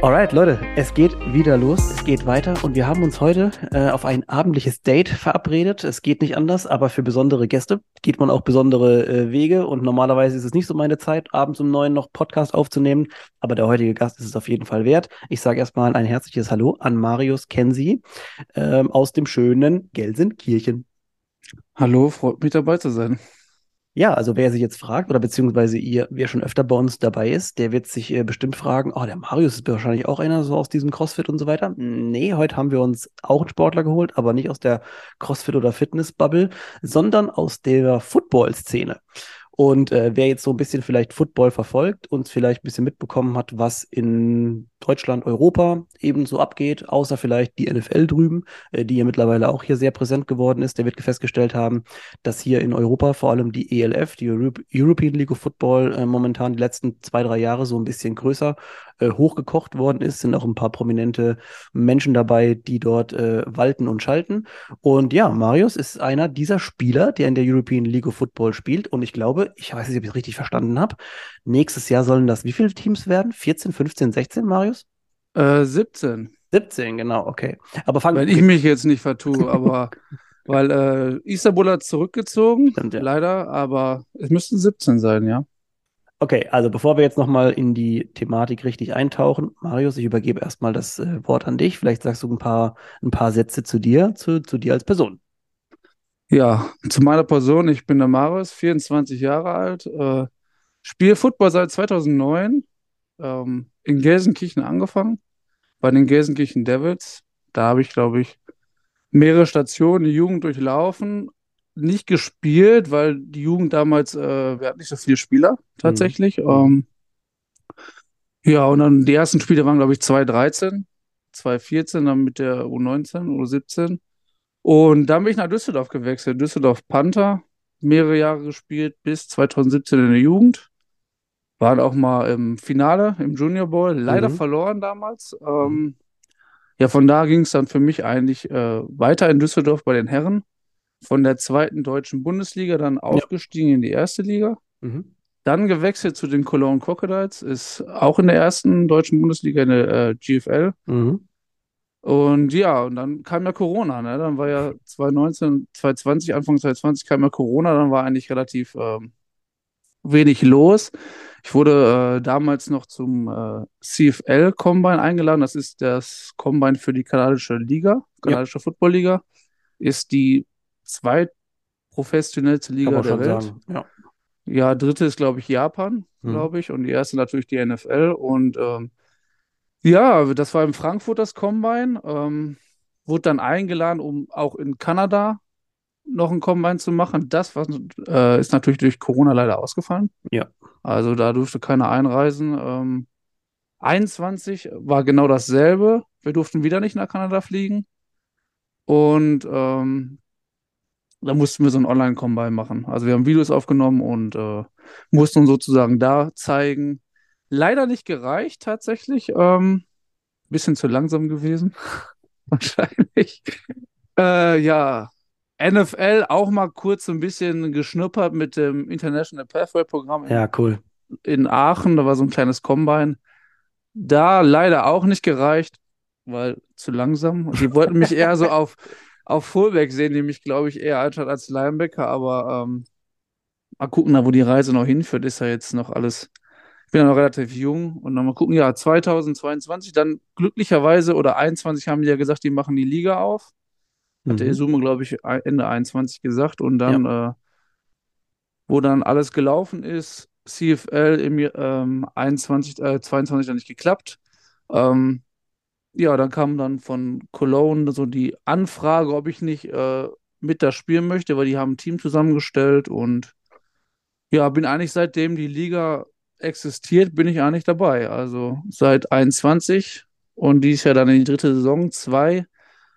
Alright, Leute, es geht wieder los, es geht weiter und wir haben uns heute äh, auf ein abendliches Date verabredet. Es geht nicht anders, aber für besondere Gäste geht man auch besondere äh, Wege und normalerweise ist es nicht so meine Zeit, abends um neun noch Podcast aufzunehmen, aber der heutige Gast ist es auf jeden Fall wert. Ich sage erstmal ein herzliches Hallo an Marius Kensi ähm, aus dem schönen Gelsenkirchen. Hallo, freut mich dabei zu sein. Ja, also wer sich jetzt fragt, oder beziehungsweise ihr, wer schon öfter bei uns dabei ist, der wird sich äh, bestimmt fragen, oh, der Marius ist wahrscheinlich auch einer so aus diesem CrossFit und so weiter. Nee, heute haben wir uns auch einen Sportler geholt, aber nicht aus der CrossFit- oder Fitness-Bubble, sondern aus der Football-Szene. Und äh, wer jetzt so ein bisschen vielleicht Football verfolgt und vielleicht ein bisschen mitbekommen hat, was in Deutschland, Europa ebenso abgeht, außer vielleicht die NFL drüben, äh, die ja mittlerweile auch hier sehr präsent geworden ist, der wird festgestellt haben, dass hier in Europa vor allem die ELF, die Euro European League of Football, äh, momentan die letzten zwei, drei Jahre so ein bisschen größer äh, hochgekocht worden ist. Sind auch ein paar prominente Menschen dabei, die dort walten und schalten. Und ja, Marius ist einer dieser Spieler, der in der European League of Football spielt. Und ich glaube, ich weiß nicht, ob ich es richtig verstanden habe. Nächstes Jahr sollen das wie viele Teams werden? 14, 15, 16, Marius? Äh, 17. 17, genau, okay. Aber fang Weil ich mich jetzt nicht vertue, aber weil äh, Istanbul hat zurückgezogen, Stimmt, ja. leider, aber es müssten 17 sein, ja. Okay, also bevor wir jetzt nochmal in die Thematik richtig eintauchen, Marius, ich übergebe erstmal das äh, Wort an dich. Vielleicht sagst du ein paar, ein paar Sätze zu dir, zu, zu dir als Person. Ja, zu meiner Person. Ich bin der Marius, 24 Jahre alt, äh, spiele Football seit 2009, ähm, in Gelsenkirchen angefangen, bei den Gelsenkirchen Devils. Da habe ich, glaube ich, mehrere Stationen, die Jugend durchlaufen, nicht gespielt, weil die Jugend damals, äh, wir hatten nicht so viele Spieler tatsächlich. Mhm. Ähm, ja, und dann die ersten Spiele waren, glaube ich, 2013, 2014, dann mit der U19, U17. Und dann bin ich nach Düsseldorf gewechselt. Düsseldorf Panther, mehrere Jahre gespielt, bis 2017 in der Jugend. Waren auch mal im Finale, im Junior Bowl, leider mhm. verloren damals. Ähm, ja, von da ging es dann für mich eigentlich äh, weiter in Düsseldorf bei den Herren von der zweiten deutschen Bundesliga dann aufgestiegen ja. in die erste Liga. Mhm. Dann gewechselt zu den Cologne Crocodiles, ist auch in der ersten deutschen Bundesliga in der äh, GFL. Mhm. Und ja, und dann kam ja Corona, ne? Dann war ja 2019, 2020, Anfang 2020 kam ja Corona, dann war eigentlich relativ ähm, wenig los. Ich wurde äh, damals noch zum äh, CFL Combine eingeladen. Das ist das Combine für die kanadische Liga, kanadische ja. Football Liga. Ist die zweitprofessionellste Liga der Welt. Sagen. Ja. ja, dritte ist, glaube ich, Japan, hm. glaube ich. Und die erste natürlich die NFL. Und ähm, ja, das war in Frankfurt das Combine. Ähm, wurde dann eingeladen, um auch in Kanada noch ein Combine zu machen. Das war, äh, ist natürlich durch Corona leider ausgefallen. Ja. Also da durfte keiner einreisen. Ähm, 21 war genau dasselbe. Wir durften wieder nicht nach Kanada fliegen. Und ähm, da mussten wir so ein Online-Combine machen. Also wir haben Videos aufgenommen und äh, mussten sozusagen da zeigen. Leider nicht gereicht tatsächlich. Ähm, bisschen zu langsam gewesen. Wahrscheinlich. Äh, ja, NFL auch mal kurz ein bisschen geschnuppert mit dem International Pathway Programm. In, ja, cool. In Aachen, da war so ein kleines Combine. Da leider auch nicht gereicht, weil zu langsam. Die wollten mich eher so auf auf Fullback sehen die mich, glaube ich, eher als, als Linebacker, aber ähm, mal gucken, da wo die Reise noch hinführt, ist ja jetzt noch alles. Ich bin ja noch relativ jung und dann mal gucken, ja, 2022, dann glücklicherweise oder 21 haben die ja gesagt, die machen die Liga auf. Mhm. Hat der Isume, glaube ich, Ende 21 gesagt und dann, ja. äh, wo dann alles gelaufen ist, CFL im ähm, 21, äh, 22 dann nicht geklappt. Ähm, ja, dann kam dann von Cologne so die Anfrage, ob ich nicht äh, mit da spielen möchte, weil die haben ein Team zusammengestellt und ja, bin eigentlich seitdem die Liga existiert, bin ich eigentlich dabei. Also seit 21 und dies Jahr dann in die dritte Saison, zwei,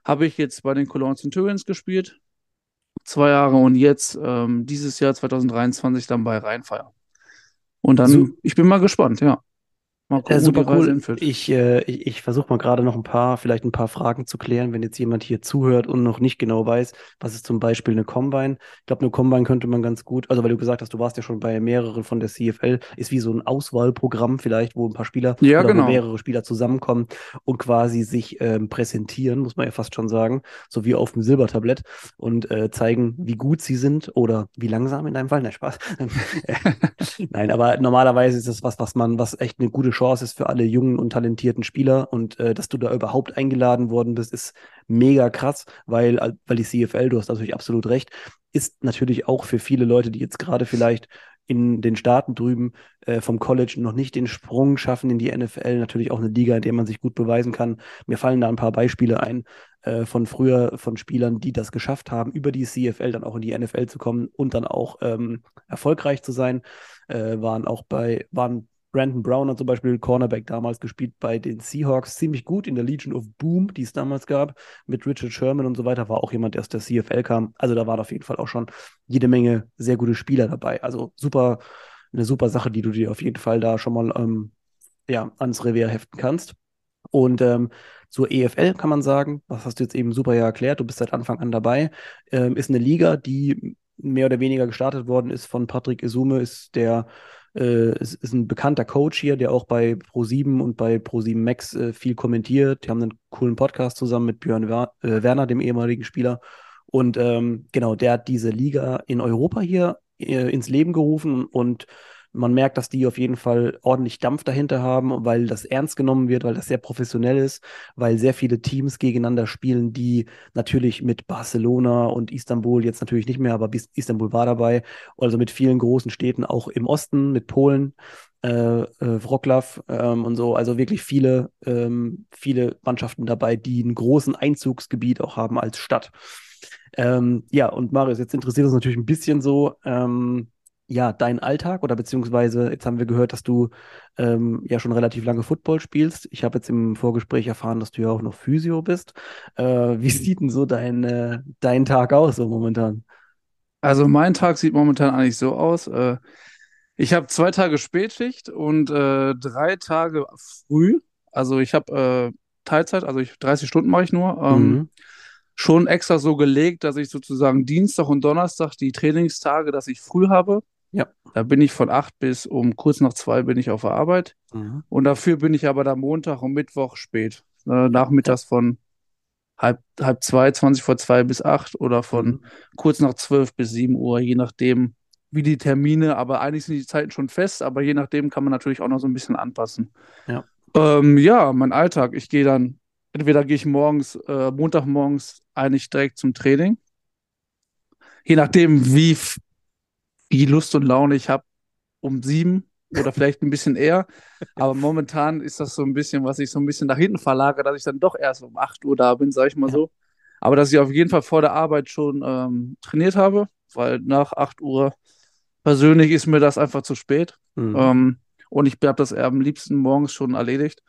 habe ich jetzt bei den Cologne Centurions gespielt. zwei Jahre und jetzt ähm, dieses Jahr 2023 dann bei Rheinfeier. Und dann, So- ich bin mal gespannt, ja. Mal Äh, gucken, super cool. Ich, äh, ich, ich versuche mal gerade noch ein paar, vielleicht ein paar Fragen zu klären, wenn jetzt jemand hier zuhört und noch nicht genau weiß, was ist zum Beispiel eine Combine. Ich glaube, eine Combine könnte man ganz gut, also weil du gesagt hast, du warst ja schon bei mehreren von der CFL, ist wie so ein Auswahlprogramm vielleicht, wo ein paar Spieler Ja, oder genau. mehrere Spieler zusammenkommen und quasi sich ähm, präsentieren, muss man ja fast schon sagen, so wie auf dem Silbertablett und äh, zeigen, wie gut sie sind oder wie langsam in deinem Fall. Nein, Spaß. Nein, aber normalerweise ist das was, was man, was echt eine gute Chance ist für alle jungen und talentierten Spieler. Und äh, dass du da überhaupt eingeladen worden bist, ist mega krass, weil, weil die CFL, du hast natürlich absolut recht, ist natürlich auch für viele Leute, die jetzt gerade vielleicht in den Staaten drüben äh, vom College noch nicht den Sprung schaffen in die NFL, natürlich auch eine Liga, in der man sich gut beweisen kann. Mir fallen da ein paar Beispiele ein äh, von früher, von Spielern, die das geschafft haben, über die CFL dann auch in die NFL zu kommen und dann auch ähm, erfolgreich zu sein. Äh, waren auch bei, waren Brandon Brown hat zum Beispiel Cornerback damals gespielt bei den Seahawks, ziemlich gut in der Legion of Boom, die es damals gab, mit Richard Sherman und so weiter, war auch jemand, der aus der CFL kam. Also da waren auf jeden Fall auch schon jede Menge sehr gute Spieler dabei. Also super, eine super Sache, die du dir auf jeden Fall da schon mal ähm, ja, ans Revier heften kannst. Und ähm, zur EFL kann man sagen, das hast du jetzt eben super ja erklärt, du bist seit Anfang an dabei, ähm, ist eine Liga, die mehr oder weniger gestartet worden ist von Patrick Isume, ist der äh, ist, ist ein bekannter Coach hier, der auch bei Pro7 und bei Pro7 Max äh, viel kommentiert. Die haben einen coolen Podcast zusammen mit Björn äh, Werner, dem ehemaligen Spieler. Und ähm, genau, der hat diese Liga in Europa hier äh, ins Leben gerufen und man merkt, dass die auf jeden Fall ordentlich Dampf dahinter haben, weil das ernst genommen wird, weil das sehr professionell ist, weil sehr viele Teams gegeneinander spielen, die natürlich mit Barcelona und Istanbul jetzt natürlich nicht mehr, aber Istanbul war dabei, also mit vielen großen Städten auch im Osten, mit Polen, äh, äh, Wroclaw ähm, und so, also wirklich viele, ähm, viele Mannschaften dabei, die einen großen Einzugsgebiet auch haben als Stadt. Ähm, ja, und Marius, jetzt interessiert uns natürlich ein bisschen so, ähm, ja, dein Alltag oder beziehungsweise jetzt haben wir gehört, dass du ähm, ja schon relativ lange Football spielst. Ich habe jetzt im Vorgespräch erfahren, dass du ja auch noch Physio bist. Äh, wie sieht denn so dein, äh, dein Tag aus so momentan? Also mein Tag sieht momentan eigentlich so aus. Äh, ich habe zwei Tage Spätschicht und äh, drei Tage früh. Also ich habe äh, Teilzeit, also ich, 30 Stunden mache ich nur. Ähm, Mhm. Schon extra so gelegt, dass ich sozusagen Dienstag und Donnerstag die Trainingstage, dass ich früh habe. Ja. Da bin ich von acht bis um kurz nach zwei bin ich auf der Arbeit. Mhm. Und dafür bin ich aber da Montag und Mittwoch spät. Äh, nachmittags von halb, halb zwei, 20 vor zwei bis acht oder von Mhm. kurz nach zwölf bis sieben Uhr, je nachdem, wie die Termine, aber eigentlich sind die Zeiten schon fest, aber je nachdem kann man natürlich auch noch so ein bisschen anpassen. Ja. Ähm, ja, mein Alltag. Ich gehe dann, entweder gehe ich morgens, äh, Montagmorgens eigentlich direkt zum Training. Je nachdem, wie wie Lust und Laune ich habe, um sieben oder vielleicht ein bisschen eher. Aber momentan ist das so ein bisschen, was ich so ein bisschen nach hinten verlagere, dass ich dann doch erst um 8 Uhr da bin, sage ich mal Ja. so. Aber dass ich auf jeden Fall vor der Arbeit schon ähm, trainiert habe, weil nach 8 Uhr persönlich ist mir das einfach zu spät. Mhm. Ähm, und ich habe das am liebsten morgens schon erledigt.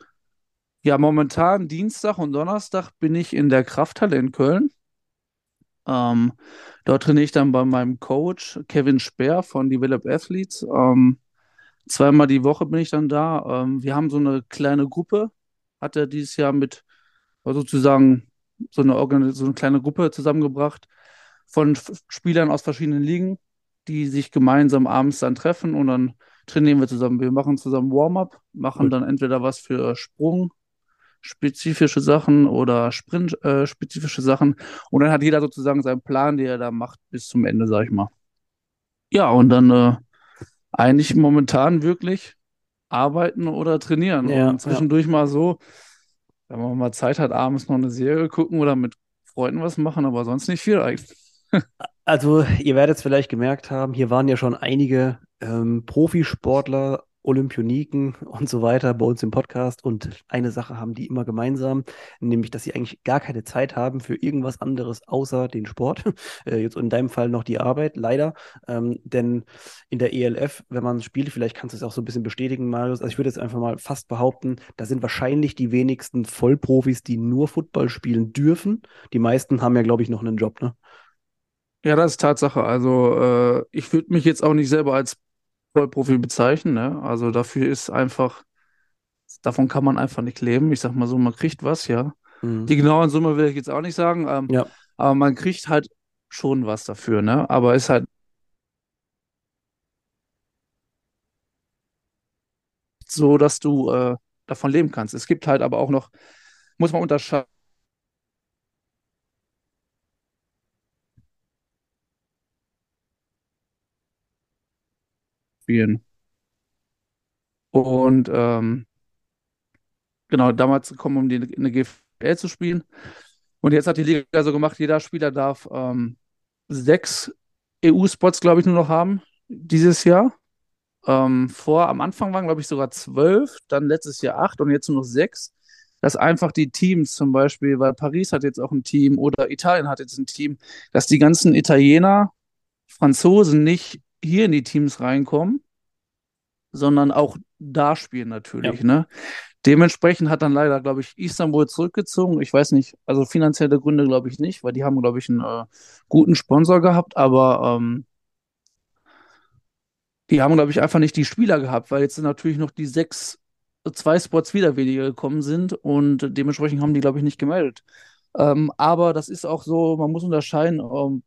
Ja, momentan Dienstag und Donnerstag bin ich in der Krafthalle in Köln. Ähm, dort trainiere ich dann bei meinem Coach Kevin Speer von Develop Athletes. Ähm, zweimal die Woche bin ich dann da. Ähm, wir haben so eine kleine Gruppe, hat er dieses Jahr mit sozusagen so eine, Organ so eine kleine Gruppe zusammengebracht von F Spielern aus verschiedenen Ligen, die sich gemeinsam abends dann treffen und dann trainieren wir zusammen. Wir machen zusammen Warm-up, machen Cool. dann entweder was für Sprung, spezifische Sachen oder Sprint-spezifische Sachen. Und dann hat jeder sozusagen seinen Plan, den er da macht, bis zum Ende, sag ich mal. Ja, und dann äh, eigentlich momentan wirklich arbeiten oder trainieren. Ja, und zwischendurch mal so, wenn man mal Zeit hat, abends noch eine Serie gucken oder mit Freunden was machen, aber sonst nicht viel eigentlich. Also, ihr werdet es vielleicht gemerkt haben, hier waren ja schon einige ähm, Profisportler, Olympioniken und so weiter bei uns im Podcast. Und eine Sache haben die immer gemeinsam, nämlich, dass sie eigentlich gar keine Zeit haben für irgendwas anderes außer den Sport. Äh, jetzt in deinem Fall noch die Arbeit, leider. Ähm, denn in der ELF, wenn man spielt, vielleicht kannst du es auch so ein bisschen bestätigen, Marius. Also ich würde jetzt einfach mal fast behaupten, da sind wahrscheinlich die wenigsten Vollprofis, die nur Football spielen dürfen. Die meisten haben ja, glaube ich, noch einen Job, ne? Ja, das ist Tatsache. Also, äh, ich würde mich jetzt auch nicht selber als Vollprofi bezeichnen, ne? Also dafür ist einfach, davon kann man einfach nicht leben. Ich sag mal so, man kriegt was, ja. Mhm. Die genauen Summe will ich jetzt auch nicht sagen, ähm, Ja, aber man kriegt halt schon was dafür, ne? Aber ist halt so, dass du äh, davon leben kannst. Es gibt halt aber auch noch, muss man unterscheiden. Und ähm, genau, damals gekommen, um die, eine GFL zu spielen. Und jetzt hat die Liga so gemacht, jeder Spieler darf ähm, sechs EU-Spots, glaube ich, nur noch haben dieses Jahr. Ähm, vor, am Anfang waren, glaube ich, sogar zwölf, dann letztes Jahr acht und jetzt nur noch sechs. Dass einfach die Teams zum Beispiel, weil Paris hat jetzt auch ein Team oder Italien hat jetzt ein Team, dass die ganzen Italiener, Franzosen nicht hier in die Teams reinkommen, sondern auch da spielen ja, natürlich, ne? Dementsprechend hat dann leider, glaube ich, Istanbul zurückgezogen. Ich weiß nicht, also finanzielle Gründe glaube ich nicht, weil die haben, glaube ich, einen äh, guten Sponsor gehabt, aber ähm, die haben, glaube ich, einfach nicht die Spieler gehabt, weil jetzt natürlich noch die sechs, zwei Spots wieder weniger gekommen sind und dementsprechend haben die, glaube ich, nicht gemeldet. Ähm, aber das ist auch so, man muss unterscheiden, ähm,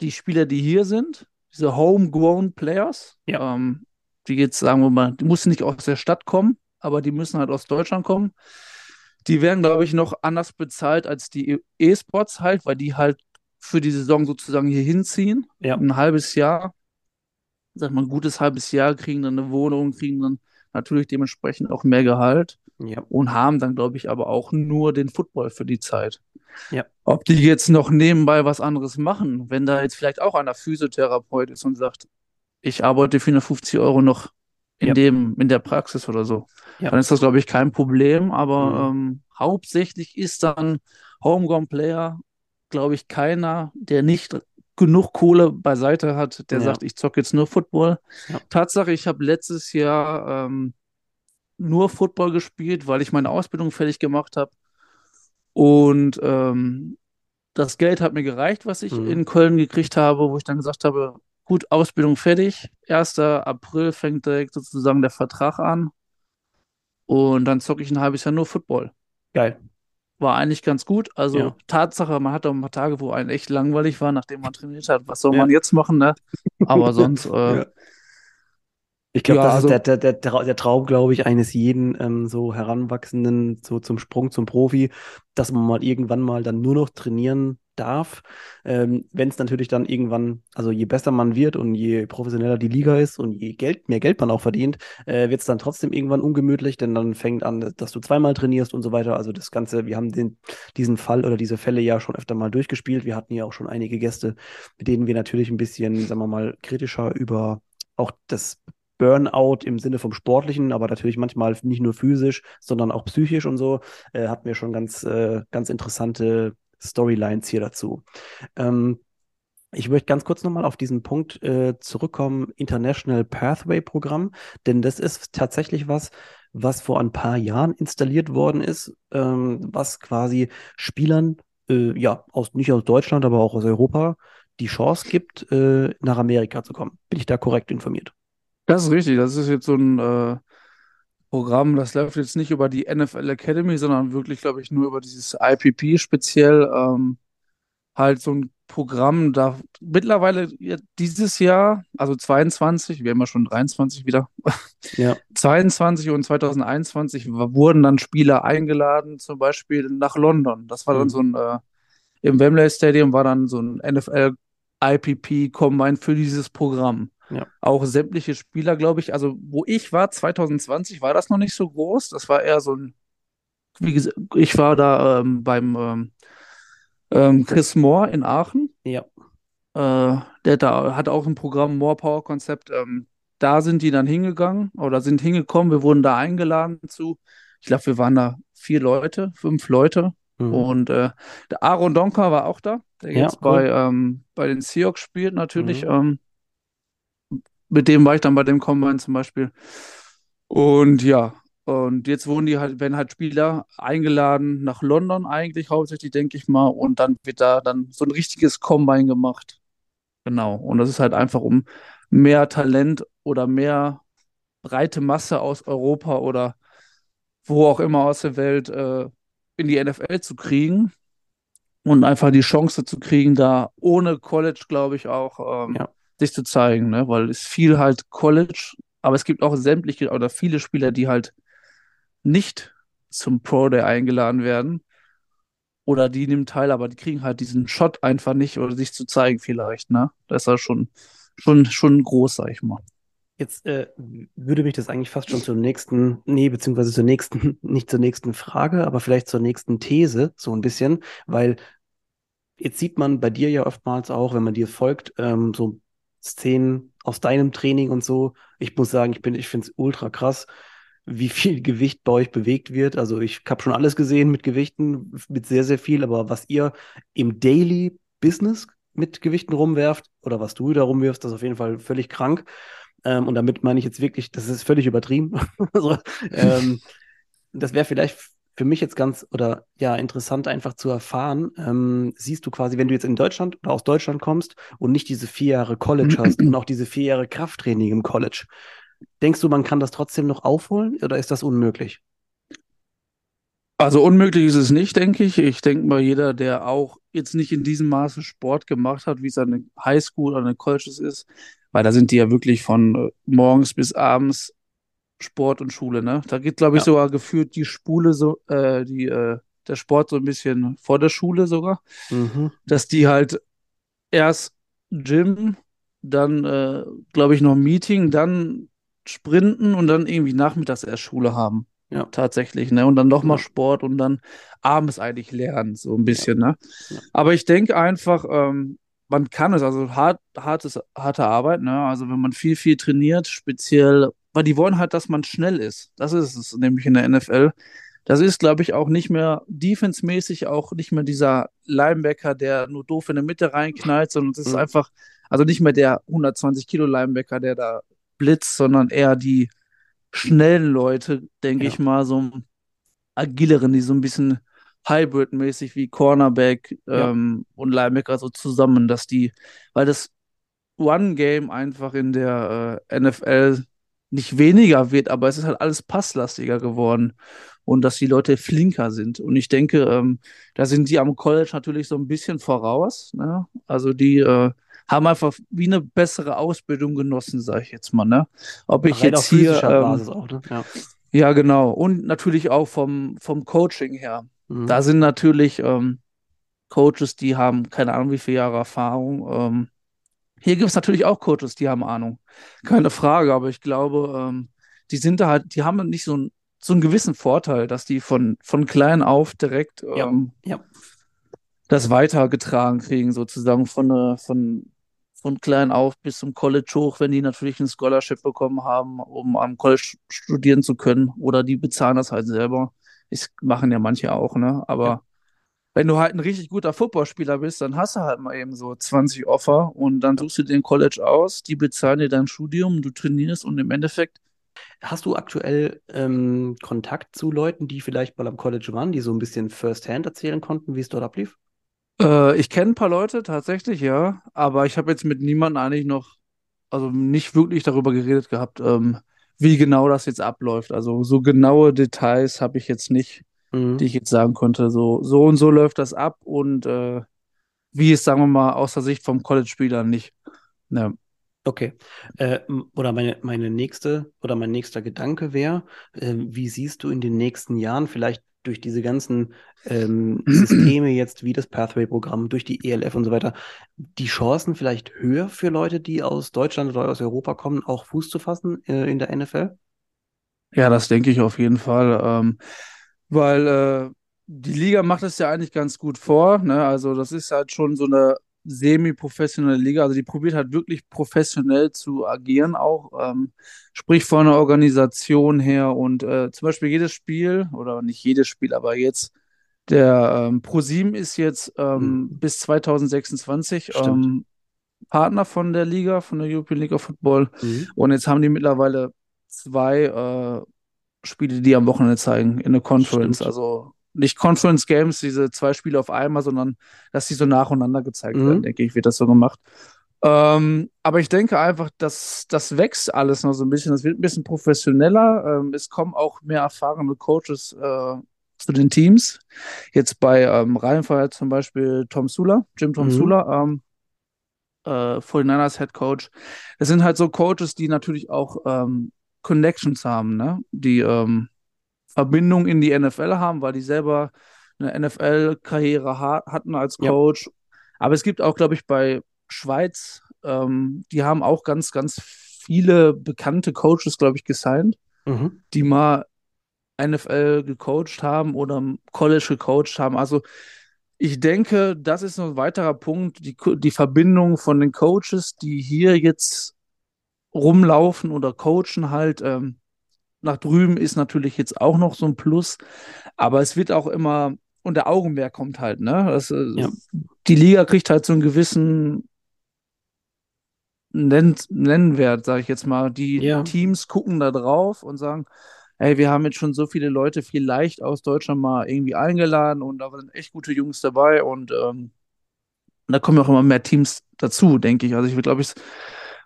die Spieler, die hier sind, diese Homegrown Players, ja, ähm, die jetzt, sagen wir mal, die mussten nicht aus der Stadt kommen, aber die müssen halt aus Deutschland kommen. Die werden, glaube ich, noch anders bezahlt als die E-Sports halt, weil die halt für die Saison sozusagen hier hinziehen. ja, Ein halbes Jahr, sag mal, ein gutes halbes Jahr, kriegen dann eine Wohnung, kriegen dann natürlich dementsprechend auch mehr Gehalt ja, und haben dann, glaube ich, aber auch nur den Football für die Zeit. ja, Ob die jetzt noch nebenbei was anderes machen, wenn da jetzt vielleicht auch einer Physiotherapeut ist und sagt, ich arbeite für eine 50 Euro noch in ja, dem, in der Praxis oder so, ja, dann ist das, glaube ich, kein Problem. Aber mhm. ähm, hauptsächlich ist dann Homegrown Player, glaube ich, keiner, der nicht genug Kohle beiseite hat, der ja, sagt, ich zocke jetzt nur Football. Tatsache, ich habe letztes Jahr ähm, nur Football gespielt, weil ich meine Ausbildung fertig gemacht habe. Und ähm, das Geld hat mir gereicht, was ich mhm. in Köln gekriegt habe, wo ich dann gesagt habe, gut, Ausbildung fertig. 1. April fängt direkt sozusagen der Vertrag an. Und dann zocke ich ein halbes Jahr nur Football. Geil. War eigentlich ganz gut. Also Ja, Tatsache, man hat auch ein paar Tage, wo einem echt langweilig war, nachdem man trainiert hat. Was soll ja, man jetzt machen, ne? Aber sonst, äh, ja. Ich glaube, ja, das ist der, also der, der, der Traum, glaube ich, eines jeden ähm, so Heranwachsenden, so zum Sprung zum Profi, dass man mal irgendwann mal dann nur noch trainieren darf. Ähm, wenn es natürlich dann irgendwann, also je besser man wird und je professioneller die Liga ist und je Geld, mehr Geld man auch verdient, äh, wird es dann trotzdem irgendwann ungemütlich, denn dann fängt an, dass du zweimal trainierst und so weiter. Also das Ganze, wir haben den, diesen Fall oder diese Fälle ja schon öfter mal durchgespielt. Wir hatten ja auch schon einige Gäste, mit denen wir natürlich ein bisschen, sagen wir mal, kritischer über auch das Burnout im Sinne vom Sportlichen, aber natürlich manchmal nicht nur physisch, sondern auch psychisch und so, äh, hatten wir schon ganz, äh, ganz interessante Storylines hier dazu. Ähm, ich möchte ganz kurz nochmal auf diesen Punkt äh, zurückkommen, International Pathway Programm, denn das ist tatsächlich was, was vor ein paar Jahren installiert worden ist, ähm, was quasi Spielern, äh, ja, aus, nicht aus Deutschland, aber auch aus Europa, die Chance gibt, äh, nach Amerika zu kommen. Bin ich da korrekt informiert? Das ist richtig. Das ist jetzt so ein äh, Programm, das läuft jetzt nicht über die NFL Academy, sondern wirklich, glaube ich, nur über dieses IPP speziell. Ähm, halt so ein Programm, da mittlerweile dieses Jahr, also 22, wir haben ja schon 23 wieder, Ja. 22 und 2021 w- wurden dann Spieler eingeladen, zum Beispiel nach London. Das war dann so Mhm. ein, äh, im Wembley Stadium war dann so ein NFL IPP Combine für dieses Programm. Ja. Auch sämtliche Spieler, glaube ich, also wo ich war, 2020 war das noch nicht so groß. Das war eher so ein, wie gesagt, ich war da ähm, beim ähm, ähm, Chris Moore in Aachen. Ja. Äh, der da hat auch ein Programm More Power Konzept. Ähm, da sind die dann hingegangen oder sind hingekommen. Wir wurden da eingeladen zu. Ich glaube, wir waren da vier Leute, fünf Leute. Mhm. Und äh, der Aaron Donker war auch da, der Ja, jetzt cool. bei, ähm, bei den Seahawks spielt natürlich. Mhm. Mit dem war ich dann bei dem Combine zum Beispiel. Und ja, und jetzt wurden die halt, werden halt Spieler eingeladen nach London eigentlich hauptsächlich, denke ich mal. Und dann wird da dann so ein richtiges Combine gemacht Genau. Und das ist halt einfach, um mehr Talent oder mehr breite Masse aus Europa oder wo auch immer aus der Welt äh, in die NFL zu kriegen und einfach die Chance zu kriegen, da ohne College, glaube ich, auch ähm, Ja. Sich zu zeigen, ne? Weil es viel halt College, aber es gibt auch sämtliche oder viele Spieler, die halt nicht zum Pro Day eingeladen werden oder die nehmen teil, aber die kriegen halt diesen Shot einfach nicht oder sich zu zeigen vielleicht, ne? Das ist ja schon, schon, schon groß, sag ich mal. Jetzt äh, würde mich das eigentlich fast schon zur nächsten, nee, beziehungsweise zur nächsten, nicht zur nächsten Frage, aber vielleicht zur nächsten These, so ein bisschen, weil jetzt sieht man bei dir ja oftmals auch, wenn man dir folgt, ähm, so Szenen aus deinem Training und so. Ich muss sagen, ich bin, ich finde es ultra krass, wie viel Gewicht bei euch bewegt wird. Also ich habe schon alles gesehen mit Gewichten, mit sehr, sehr viel, aber was ihr im Daily Business mit Gewichten rumwerft oder was du da rumwirfst, das ist auf jeden Fall völlig krank. Ähm, und damit meine ich jetzt wirklich, das ist völlig übertrieben. also, ähm, das wäre vielleicht für mich jetzt ganz oder ja interessant einfach zu erfahren. Ähm, siehst du quasi, wenn du jetzt in Deutschland oder aus Deutschland kommst und nicht diese vier Jahre College hast und auch diese vier Jahre Krafttraining im College, denkst du, man kann das trotzdem noch aufholen oder ist das unmöglich? Also unmöglich ist es nicht, denke ich. Ich denke mal, jeder, der auch jetzt nicht in diesem Maße Sport gemacht hat, wie es eine Highschool oder eine Colleges ist, weil da sind die ja wirklich von äh, morgens bis abends Sport und Schule, ne? Da geht, glaube ich, Ja. sogar geführt die Spule so, äh, die, äh, der Sport so ein bisschen vor der Schule sogar, Mhm. dass die halt erst Gym, dann, äh, glaube ich, noch Meeting, dann Sprinten und dann irgendwie nachmittags erst Schule haben. Ja. Tatsächlich, ne? Und dann nochmal Ja. Sport und dann abends eigentlich lernen, so ein bisschen, ne? Aber ich denke einfach, ähm, man kann es, also hart, hartes, harte Arbeit, ne? Also wenn man viel, viel trainiert, speziell, weil die wollen halt, dass man schnell ist. Das ist es nämlich in der NFL. Das ist, glaube ich, auch nicht mehr defensemäßig, auch nicht mehr dieser Linebacker, der nur doof in der Mitte reinknallt, sondern es ist Mhm. einfach, also nicht mehr der 120 Kilo Linebacker, der da blitzt, sondern eher die schnellen Leute, denke Ja. ich mal, so agileren, die so ein bisschen Hybrid-mäßig wie Cornerback Ja. ähm, und Linebacker so zusammen, dass die, weil das One-Game einfach in der äh, NFL nicht weniger wird, aber es ist halt alles passlastiger geworden und dass die Leute flinker sind. Und ich denke, ähm, da sind die am College natürlich so ein bisschen voraus. Ne? Also die äh, haben einfach wie eine bessere Ausbildung genossen, sage ich jetzt mal. Ne? Ob ich Rein jetzt hier, ähm, auch, ne? Ja. ja genau, und natürlich auch vom, vom Coaching her. Mhm. Da sind natürlich ähm, Coaches, die haben keine Ahnung, wie viele Jahre Erfahrung. Hier gibt es natürlich auch Coaches, die haben Ahnung. Keine Frage, aber ich glaube, ähm, die sind da halt, die haben nicht so, ein, so einen gewissen Vorteil, dass die von, von klein auf direkt Ja. ähm, Ja. das weitergetragen kriegen, sozusagen von, äh, von, von klein auf bis zum College hoch, wenn die natürlich ein Scholarship bekommen haben, um am College studieren zu können. Oder die bezahlen das halt selber. Das machen ja manche auch, ne? Aber Ja. Wenn du halt ein richtig guter Footballspieler bist, dann hast du halt mal eben so 20 Offer und dann suchst du dir ein College aus, die bezahlen dir dein Studium, du trainierst und im Endeffekt Hast du aktuell ähm, Kontakt zu Leuten, die vielleicht mal am College waren, die so ein bisschen First-Hand erzählen konnten, wie es dort ablief? Äh, ich kenne ein paar Leute tatsächlich, ja, aber ich habe jetzt mit niemandem eigentlich noch, also nicht wirklich darüber geredet gehabt, ähm, wie genau das jetzt abläuft. Also so genaue Details habe ich jetzt nicht, Mhm. die ich jetzt sagen könnte. So, so und so läuft das ab und äh, wie es, sagen wir mal, aus der Sicht vom College-Spieler nicht. Ne. Okay. Äh, oder meine, meine nächste oder mein nächster Gedanke wäre, äh, wie siehst du in den nächsten Jahren vielleicht durch diese ganzen ähm, Systeme jetzt wie das Pathway-Programm, durch die ELF und so weiter, die Chancen vielleicht höher für Leute, die aus Deutschland oder aus Europa kommen, auch Fuß zu fassen äh, in der NFL? Ja, das denke ich auf jeden Fall, ähm, weil äh, die Liga macht es ja eigentlich ganz gut vor. Ne? Also das ist halt schon so eine semi-professionelle Liga. Also die probiert halt wirklich professionell zu agieren auch, ähm, sprich von der Organisation her und äh, zum Beispiel jedes Spiel oder nicht jedes Spiel, aber jetzt der ähm, ProSieben ist jetzt ähm, Mhm. bis 2026 Stimmt. ähm, Partner von der Liga, von der European League of Football. Mhm. Und jetzt haben die mittlerweile zwei äh, Spiele, die am Wochenende zeigen, in der Conference. Stimmt. Also nicht Conference Games, diese zwei Spiele auf einmal, sondern dass die so nacheinander gezeigt Mhm. werden, denke ich, wird das so gemacht. Ähm, aber ich denke einfach, dass das wächst alles noch so ein bisschen. Das wird ein bisschen professioneller. Ähm, es kommen auch mehr erfahrene Coaches äh, zu den Teams. Jetzt bei ähm, Rheinfire zum Beispiel Tom Sula, Jim Tom Mhm. Sula, ähm, äh, 49ers Head Coach. Das sind halt so Coaches, die natürlich auch ähm, Connections haben, ne? Die ähm, Verbindung in die NFL haben, weil die selber eine NFL-Karriere ha hatten als Ja. Coach. Aber es gibt auch, glaube ich, bei Schweiz, ähm, die haben auch ganz, ganz viele bekannte Coaches, glaube ich, gesigned, Mhm. die mal NFL gecoacht haben oder College gecoacht haben. Also ich denke, das ist ein weiterer Punkt, die, die Verbindung von den Coaches, die hier jetzt rumlaufen oder coachen halt, ähm, nach drüben ist natürlich jetzt auch noch so ein Plus, aber es wird auch immer, und der Augenmerk kommt halt, ne? Das, äh, Ja. Die Liga kriegt halt so einen gewissen Nenn Nennwert, sage ich jetzt mal. Die Ja. Teams gucken da drauf und sagen, hey, wir haben jetzt schon so viele Leute vielleicht aus Deutschland mal irgendwie eingeladen und da sind echt gute Jungs dabei und ähm, da kommen auch immer mehr Teams dazu, denke ich. Also ich glaube, es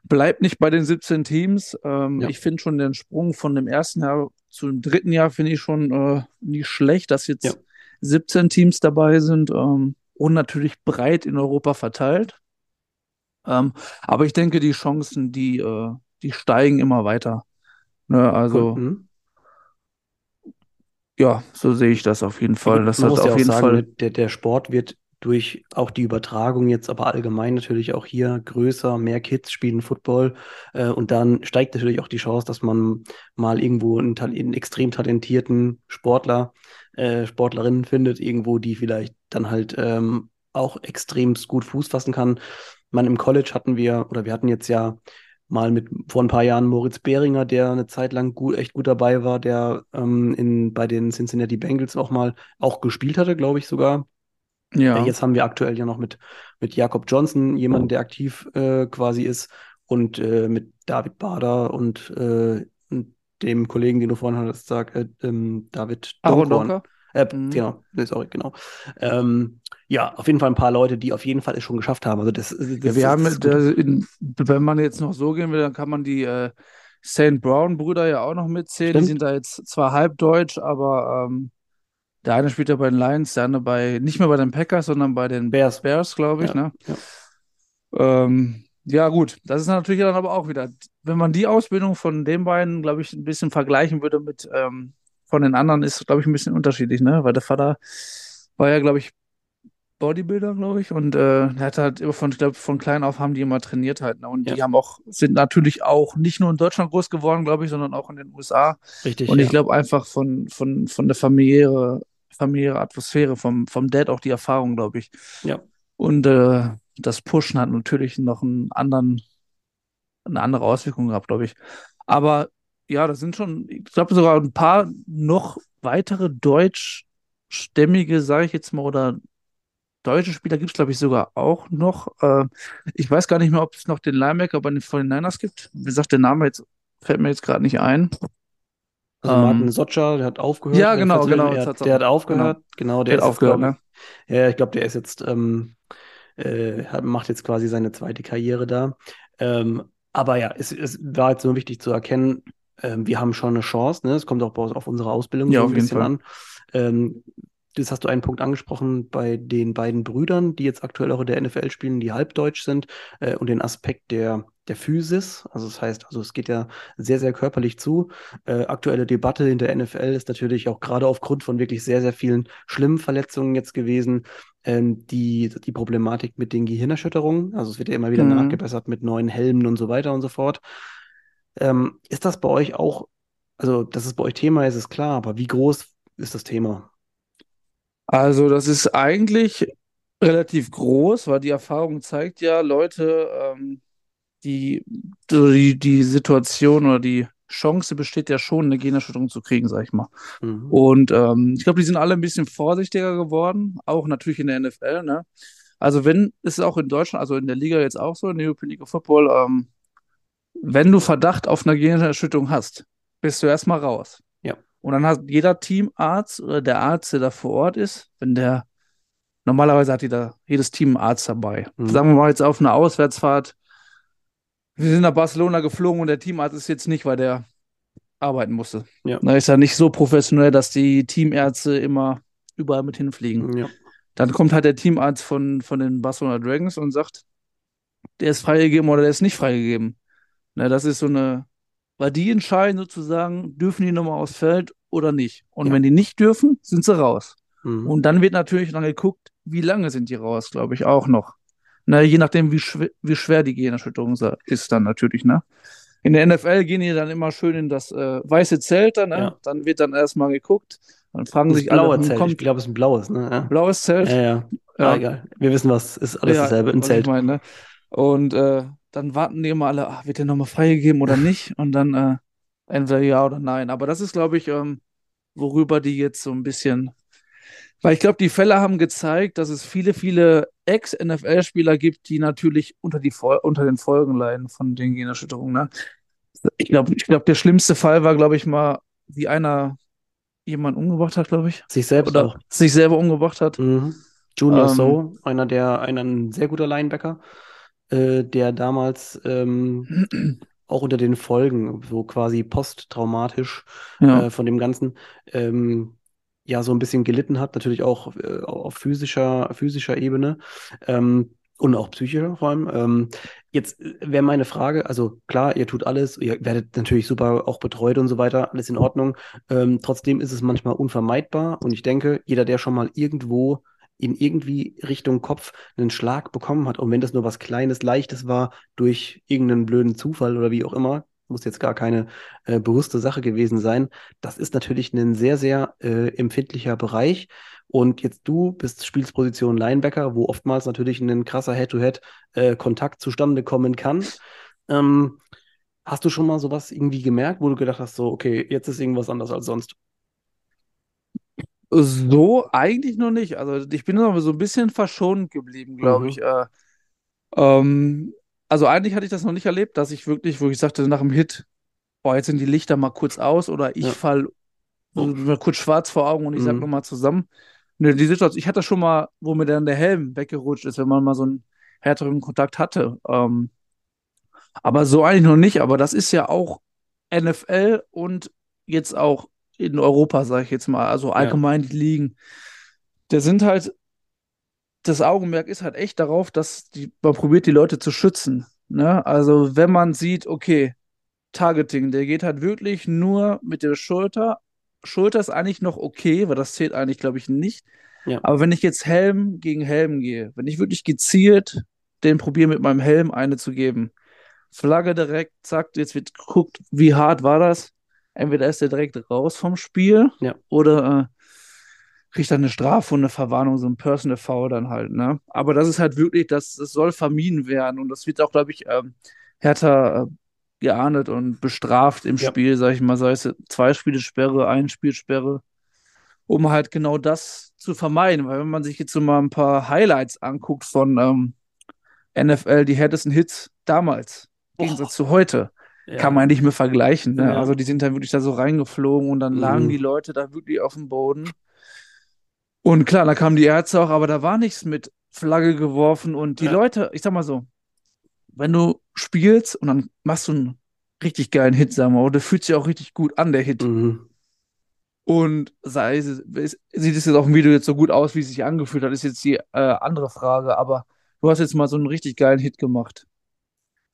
bleibt nicht bei den 17 Teams. Ähm, Ja. Ich finde schon den Sprung von dem ersten Jahr zu dem dritten Jahr finde ich schon äh, nicht schlecht, dass jetzt Ja. 17 Teams dabei sind ähm, und natürlich breit in Europa verteilt. Ähm, aber ich denke, die Chancen, die, äh, die steigen immer weiter. Ne, also. Mhm. ja, so sehe ich das auf jeden Fall. Das man hat auf auch jeden sagen, Fall. der, der Sport wird durch auch die Übertragung jetzt, aber allgemein natürlich auch hier größer, mehr Kids spielen Football äh, und dann steigt natürlich auch die Chance, dass man mal irgendwo einen, einen extrem talentierten Sportler, äh, Sportlerinnen findet, irgendwo, die vielleicht dann halt ähm, auch extrem gut Fuß fassen kann. Man im College hatten wir, oder wir hatten jetzt ja mal mit vor ein paar Jahren Moritz Behringer, der eine Zeit lang gut, echt gut dabei war, der ähm, in, bei den Cincinnati Bengals auch mal auch gespielt hatte, glaube ich sogar. Äh, Ja, Jetzt haben wir aktuell ja noch mit, mit Jakob Johnson jemanden, der aktiv äh, quasi ist und äh, mit David Bader und, äh, und dem Kollegen, den du vorhin hattest, sag, äh, ähm, David Donkorn. Äh, Mhm. genau, nee, sorry, genau. Ähm, ja, auf jeden Fall ein paar Leute, die auf jeden Fall es schon geschafft haben. Also das, das, Ja, das, wir das haben, ist gut. da in, wenn man jetzt noch so gehen will, dann kann man die äh, St. Brown-Brüder ja auch noch mitzählen. Die Stimmt. sind da jetzt zwar halb deutsch, aber ähm, der eine spielt ja bei den Lions, der andere bei, nicht mehr bei den Packers, sondern bei den Bears. Bears, glaube ich, Ja, ne? ja. Ähm, ja, gut, das ist natürlich dann aber auch wieder, wenn man die Ausbildung von den beiden, glaube ich, ein bisschen vergleichen würde mit ähm, von den anderen, ist, glaube ich, ein bisschen unterschiedlich, ne? Weil der Vater war ja, glaube ich, Bodybuilder, glaube ich, und äh, hat halt immer von, ich glaube, von klein auf haben die immer trainiert halt, ne? Und Ja. die haben auch, sind natürlich auch nicht nur in Deutschland groß geworden, glaube ich, sondern auch in den USA. Richtig, Und ich ja. glaube einfach von, von, von der familiäre, familiäre Atmosphäre, vom, vom Dad auch die Erfahrung, glaube ich. Ja. Und äh, das Pushen hat natürlich noch einen anderen, eine andere Auswirkung gehabt, glaube ich. Aber ja, das sind schon, ich glaube sogar ein paar noch weitere deutschstämmige, sage ich jetzt mal, oder deutsche Spieler gibt es, glaube ich, sogar auch noch. Äh, ich weiß gar nicht mehr, ob es noch den Linebacker bei den 49ers gibt. Wie gesagt, der Name jetzt fällt mir jetzt gerade nicht ein. Also Ähm, Martin Socha, der hat aufgehört. ja, genau, genau, er hat, der hat aufgehört. Genau, der Der hat ist jetzt, aufgehört, glaub ne? ja, ich glaube, der ist jetzt, ähm, äh, hat, macht jetzt quasi seine zweite Karriere da. Ähm, aber ja, es, es war jetzt nur wichtig zu erkennen, ähm, wir haben schon eine Chance, ne? Es kommt auch auf unsere Ausbildung Ja, so auf ein bisschen Fall. an. Ähm, das hast du einen Punkt angesprochen bei den beiden Brüdern, die jetzt aktuell auch in der NFL spielen, die halbdeutsch sind, äh, und den Aspekt der, der Physis. Also das heißt, also es geht ja sehr, sehr körperlich zu. Äh, aktuelle Debatte in der NFL ist natürlich auch gerade aufgrund von wirklich sehr, sehr vielen schlimmen Verletzungen jetzt gewesen, ähm, die, die Problematik mit den Gehirnerschütterungen. Also es wird ja immer wieder Mhm. nachgebessert mit neuen Helmen und so weiter und so fort. Ähm, ist das bei euch auch, also dass es bei euch Thema ist, ist klar, aber wie groß ist das Thema? Also, das ist eigentlich relativ groß, weil die Erfahrung zeigt ja, Leute, ähm, die, die, die Situation oder die Chance besteht ja schon, eine Gehirnerschütterung zu kriegen, sag ich mal. Mhm. Und ähm, ich glaube, die sind alle ein bisschen vorsichtiger geworden, auch natürlich in der NFL, ne? Also wenn, ist es auch in Deutschland, also in der Liga jetzt auch so, in der European League of Football, ähm, wenn du Verdacht auf eine Gehirnerschütterung hast, bist du erstmal raus. Und dann hat jeder Teamarzt oder der Arzt, der da vor Ort ist, wenn der, normalerweise hat jeder, jedes Team einen Arzt dabei. Mhm. Sagen wir mal jetzt auf einer Auswärtsfahrt, Wir sind nach Barcelona geflogen und der Teamarzt ist jetzt nicht, weil der arbeiten musste. Ja. Da ist ja nicht so professionell, dass die Teamärzte immer überall mit hinfliegen. Ja. Dann kommt halt der Teamarzt von, von den Barcelona Dragons und sagt, der ist freigegeben oder der ist nicht freigegeben. Na, das ist so eine, weil die entscheiden sozusagen, dürfen die nochmal aufs Feld oder nicht. Und Ja. wenn die nicht dürfen, sind sie raus. Mhm. Und dann wird natürlich dann geguckt, wie lange sind die raus, glaube ich, auch noch. Na, je nachdem, wie, schwer, wie schwer die Gehirnerschütterung ist dann natürlich, ne? In der NFL gehen die dann immer schön in das äh, weiße Zelt dann, ne? Ja. Dann wird dann erstmal geguckt. Dann fragen Das sich alle, blaue hm, Zelt. Ich kommt glaube, es ist ein blaues, ne? Ja, blaues Zelt. ja. ja. Ja. Ah, egal. Wir wissen was. Ist alles dasselbe im was Zelt. Ich meine, ne? Und äh, dann warten die immer alle, ach, wird der nochmal freigegeben oder nicht? Und dann äh, entweder ja oder nein. Aber das ist, glaube ich, ähm, worüber die jetzt so ein bisschen. Weil ich glaube, die Fälle haben gezeigt, dass es viele, viele Ex-NFL-Spieler gibt, die natürlich unter, die unter den Folgen leiden von den Gehirnerschütterungen. Ne? Ich glaube, ich glaub, der schlimmste Fall war, glaube ich, mal, wie einer jemanden umgebracht hat, glaube ich. Sich selbst Oder auch. sich selber umgebracht hat. Mhm. Junior Ähm, So, einer der, einer, ein sehr guter Linebacker, äh, der damals ähm, auch unter den Folgen, so quasi posttraumatisch Ja. äh, von dem Ganzen, ähm, ja, so ein bisschen gelitten hat, natürlich auch äh, auf physischer, physischer Ebene ähm, und auch psychischer vor allem. Ähm, jetzt wäre meine Frage, also klar, ihr tut alles, ihr werdet natürlich super auch betreut und so weiter, alles in Ordnung. Ähm, trotzdem ist es manchmal unvermeidbar und ich denke, jeder, der schon mal irgendwo in irgendwie Richtung Kopf einen Schlag bekommen hat, und wenn das nur was Kleines, Leichtes war, durch irgendeinen blöden Zufall oder wie auch immer, muss jetzt gar keine äh, bewusste Sache gewesen sein, das ist natürlich ein sehr, sehr äh, empfindlicher Bereich. Und jetzt du bist spielst Position Linebacker, wo oftmals natürlich ein krasser Head-to-Head-Kontakt zustande kommen kann. Ähm, hast du schon mal sowas irgendwie gemerkt, wo du gedacht hast, so, okay, jetzt ist irgendwas anders als sonst? So eigentlich noch nicht. Also ich bin aber so ein bisschen verschont geblieben, glaube Mhm. ich. Äh, ähm, also eigentlich hatte ich das noch nicht erlebt, dass ich wirklich, wo ich sagte nach dem Hit, boah, jetzt sind die Lichter mal kurz aus oder ich Ja. fall so mal kurz schwarz vor Augen und ich sag Mhm. nochmal zusammen. Ne, die Situation, ich hatte das schon mal, wo mir dann der Helm weggerutscht ist, wenn man mal so einen härteren Kontakt hatte. Ähm, aber so eigentlich noch nicht. Aber das ist ja auch NFL und jetzt auch in Europa, sage ich jetzt mal, also allgemein die Ligen. Da sind halt, das Augenmerk ist halt echt darauf, dass die, man probiert, die Leute zu schützen. Ne? Also wenn man sieht, okay, Targeting, der geht halt wirklich nur mit der Schulter. Schulter ist eigentlich noch okay, weil das zählt eigentlich, glaube ich, nicht. Ja. Aber wenn ich jetzt Helm gegen Helm gehe, wenn ich wirklich gezielt den probiere, mit meinem Helm eine zu geben, Flagge direkt, zack, jetzt wird geguckt, wie hart war das? Entweder ist der direkt raus vom Spiel Ja. oder äh, kriegt dann eine Strafe und eine Verwarnung, so ein Personal Foul dann halt, ne? Aber das ist halt wirklich, das, das soll vermieden werden und das wird auch, glaube ich, ähm, härter äh, geahndet und bestraft im Ja. Spiel, sag ich mal, sei es zwei Spiele Sperre, ein Spiel Sperre, um halt genau das zu vermeiden. Weil wenn man sich jetzt so mal ein paar Highlights anguckt von ähm, NFL, die härtesten Hits damals, im Gegensatz zu heute, Ja. kann man nicht mehr vergleichen. Ne? Ja. Also die sind dann wirklich da so reingeflogen und dann lagen Mhm. die Leute da wirklich auf dem Boden. Und klar, da kamen die Ärzte auch, aber da war nichts mit Flagge geworfen und die Ja. Leute, ich sag mal so, wenn du spielst und dann machst du einen richtig geilen Hit, sag mal, oder fühlt sich auch richtig gut an, der Hit. Mhm. Und sei es, es- sieht es jetzt auf dem Video jetzt so gut aus, wie es sich angefühlt hat, ist jetzt die äh, andere Frage. Aber du hast jetzt mal so einen richtig geilen Hit gemacht.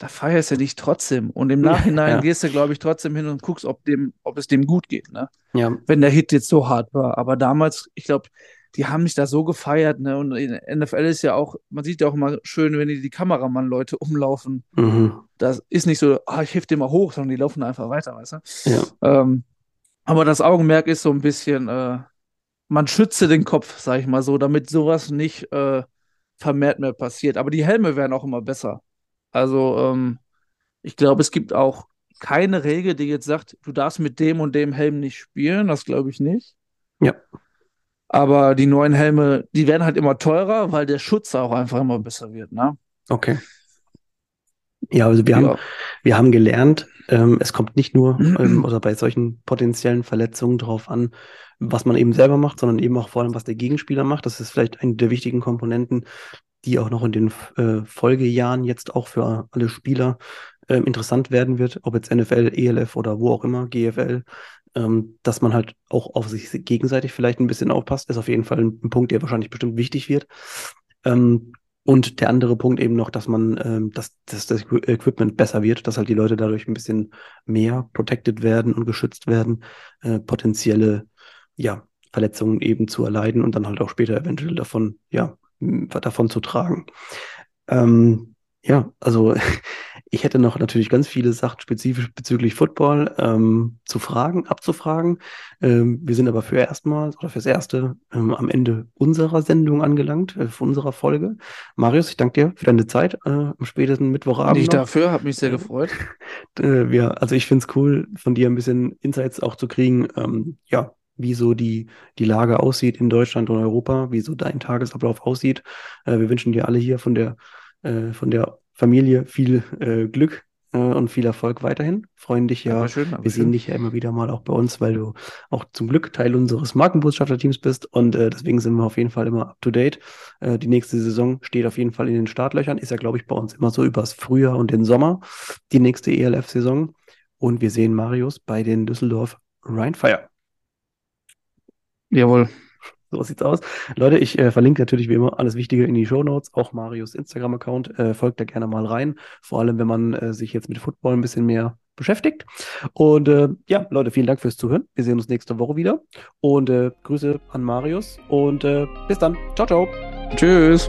Da feierst du dich trotzdem. Und im Nachhinein Ja. gehst du, glaube ich, trotzdem hin und guckst, ob dem, ob es dem gut geht, ne? Ja. Wenn der Hit jetzt so hart war. Aber damals, ich glaube, die haben mich da so gefeiert, ne? Und in der NFL ist ja auch, man sieht ja auch immer schön, wenn die, die Kameramann-Leute umlaufen. Mhm. Das ist nicht so, ah, ich heb den mal hoch, sondern die laufen einfach weiter, weißt du? Ja. Ähm, aber das Augenmerk ist so ein bisschen, äh, man schütze den Kopf, sag ich mal so, damit sowas nicht äh, vermehrt mehr passiert. Aber die Helme werden auch immer besser. Also, ähm, ich glaube, es gibt auch keine Regel, die jetzt sagt, du darfst mit dem und dem Helm nicht spielen. Das glaube ich nicht. Ja. Aber die neuen Helme, die werden halt immer teurer, weil der Schutz auch einfach immer besser wird, ne? Okay. Ja, also wir haben, Ja. wir haben gelernt, ähm, es kommt nicht nur ähm, oder bei solchen potenziellen Verletzungen drauf an, was man eben selber macht, sondern eben auch vor allem, was der Gegenspieler macht. Das ist vielleicht eine der wichtigen Komponenten, die auch noch in den äh, Folgejahren jetzt auch für alle Spieler ähm, interessant werden wird, ob jetzt NFL, ELF oder wo auch immer, GFL, ähm, dass man halt auch auf sich gegenseitig vielleicht ein bisschen aufpasst, ist auf jeden Fall ein, ein Punkt, der wahrscheinlich bestimmt wichtig wird. Ähm, und der andere Punkt eben noch, dass man, ähm, dass, dass das Equipment besser wird, dass halt die Leute dadurch ein bisschen mehr protected werden und geschützt werden, äh, potenzielle, ja, Verletzungen eben zu erleiden und dann halt auch später eventuell davon, ja, davon zu tragen. Ähm, ja, also ich hätte noch natürlich ganz viele Sachen spezifisch bezüglich Football ähm, zu fragen, abzufragen. Ähm, wir sind aber für erstmal oder fürs Erste ähm, am Ende unserer Sendung angelangt, äh, unserer Folge. Marius, ich danke dir für deine Zeit äh, am spätesten Mittwochabend. Nicht dafür, hat mich sehr gefreut. Äh, ja, also ich finde es cool, von dir ein bisschen Insights auch zu kriegen. Ähm, ja, wie so die, die Lage aussieht in Deutschland und Europa, wie so dein Tagesablauf aussieht. Äh, wir wünschen dir alle hier von der äh, von der Familie viel äh, Glück äh, und viel Erfolg weiterhin. Freuen dich ja. Dankeschön, Wir sehen dich ja immer wieder mal auch bei uns, weil du auch zum Glück Teil unseres Markenbotschafterteams bist und äh, deswegen sind wir auf jeden Fall immer up to date. Äh, die nächste Saison steht auf jeden Fall in den Startlöchern. Ist ja, glaube ich, bei uns immer so übers Frühjahr und den Sommer, die nächste ELF-Saison. Und wir sehen Marius bei den Düsseldorf Rheinfire. Jawohl. So sieht's aus. Leute, ich äh, verlinke natürlich wie immer alles Wichtige in die Show Notes, auch Marius Instagram-Account. Äh, folgt da gerne mal rein. Vor allem, wenn man äh, sich jetzt mit Football ein bisschen mehr beschäftigt. Und äh, ja, Leute, vielen Dank fürs Zuhören. Wir sehen uns nächste Woche wieder. Und äh, Grüße an Marius und äh, bis dann. Ciao, ciao. Tschüss.